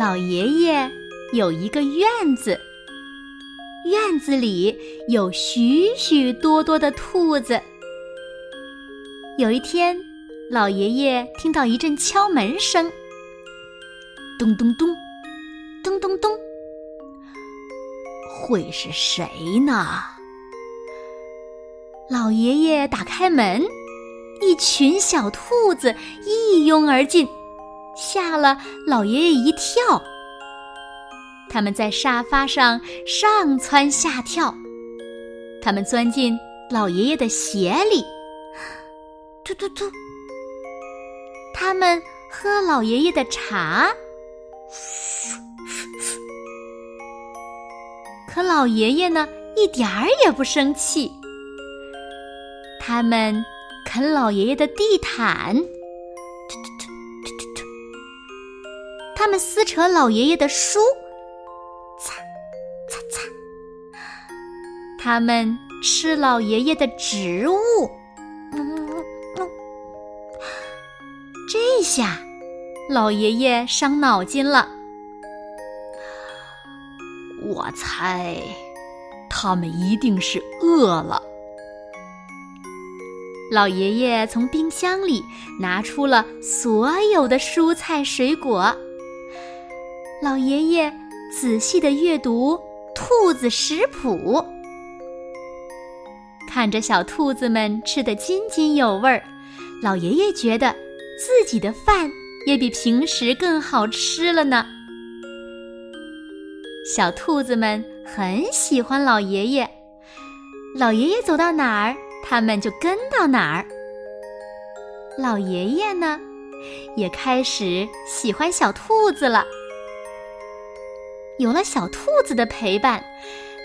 老爷爷有一个院子，院子里有许许多多的兔子。有一天，老爷爷听到一阵敲门声，咚咚咚，咚咚咚，会是谁呢？老爷爷打开门，一群小兔子一拥而进。吓了老爷爷一跳，他们在沙发上上蹿下跳，他们钻进老爷爷的鞋里，突突突，他们喝老爷爷的茶，可老爷爷呢，一点儿也不生气，他们啃老爷爷的地毯。他们撕扯老爷爷的书，擦，擦擦。他们吃老爷爷的植物，嗯嗯。这下，老爷爷伤脑筋了。我猜，他们一定是饿了。老爷爷从冰箱里拿出了所有的蔬菜水果。老爷爷仔细的阅读兔子食谱，看着小兔子们吃得津津有味儿，老爷爷觉得自己的饭也比平时更好吃了呢。小兔子们很喜欢老爷爷，老爷爷走到哪儿，他们就跟到哪儿。老爷爷呢，也开始喜欢小兔子了。有了小兔子的陪伴，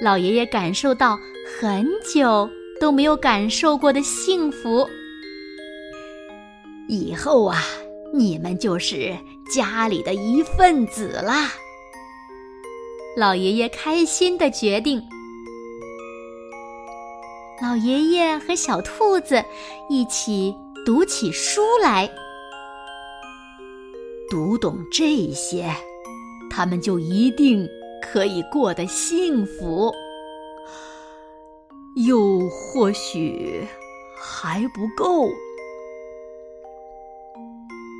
老爷爷感受到很久都没有感受过的幸福。以后啊，你们就是家里的一份子啦。老爷爷开心的决定。老爷爷和小兔子一起读起书来，读懂这些。他们就一定可以过得幸福，又或许还不够。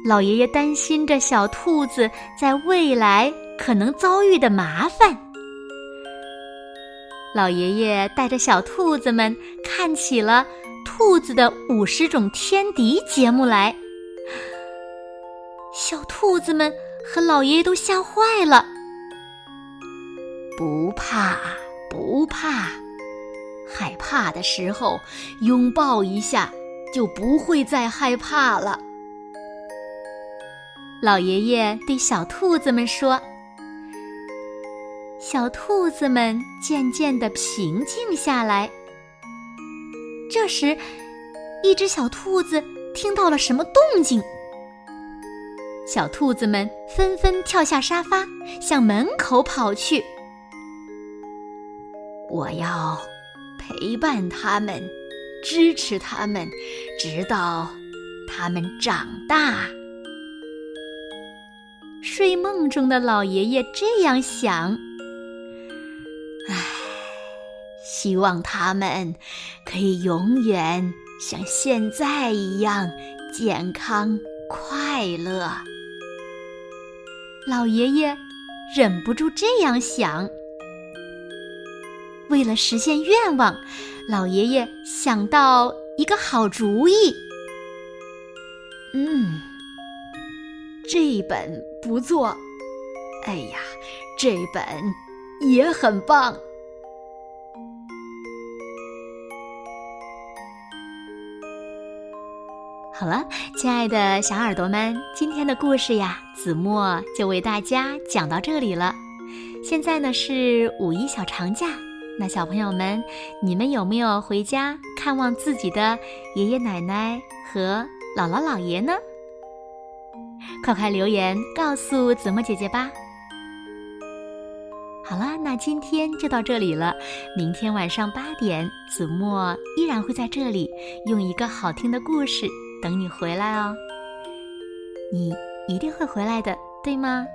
老爷爷担心着小兔子在未来可能遭遇的麻烦。老爷爷带着小兔子们看起了《兔子的五十种天敌》节目来，小兔子们。和老爷爷都吓坏了。不怕，不怕，害怕的时候拥抱一下，就不会再害怕了。老爷爷对小兔子们说：“小兔子们渐渐的平静下来。”这时，一只小兔子听到了什么动静。小兔子们纷纷跳下沙发，向门口跑去。我要陪伴他们，支持他们，直到他们长大。睡梦中的老爷爷这样想：唉，希望他们可以永远像现在一样健康快乐。老爷爷忍不住这样想。为了实现愿望，老爷爷想到一个好主意。嗯，这本不错。哎呀，这本也很棒。好了，亲爱的小耳朵们，今天的故事呀，子墨就为大家讲到这里了。现在呢是五一小长假，那小朋友们，你们有没有回家看望自己的爷爷奶奶和姥姥姥爷呢？快快留言告诉子墨姐姐吧。好了，那今天就到这里了。明天晚上八点，子墨依然会在这里用一个好听的故事。等你回来哦，你一定会回来的，对吗？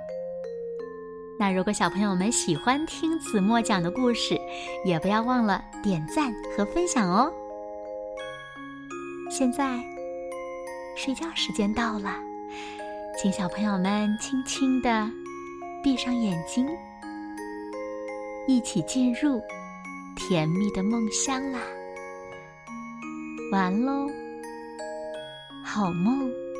那如果小朋友们喜欢听子墨讲的故事，也不要忘了点赞和分享哦。现在睡觉时间到了，请小朋友们轻轻的闭上眼睛，一起进入甜蜜的梦乡啦。完喽。好梦。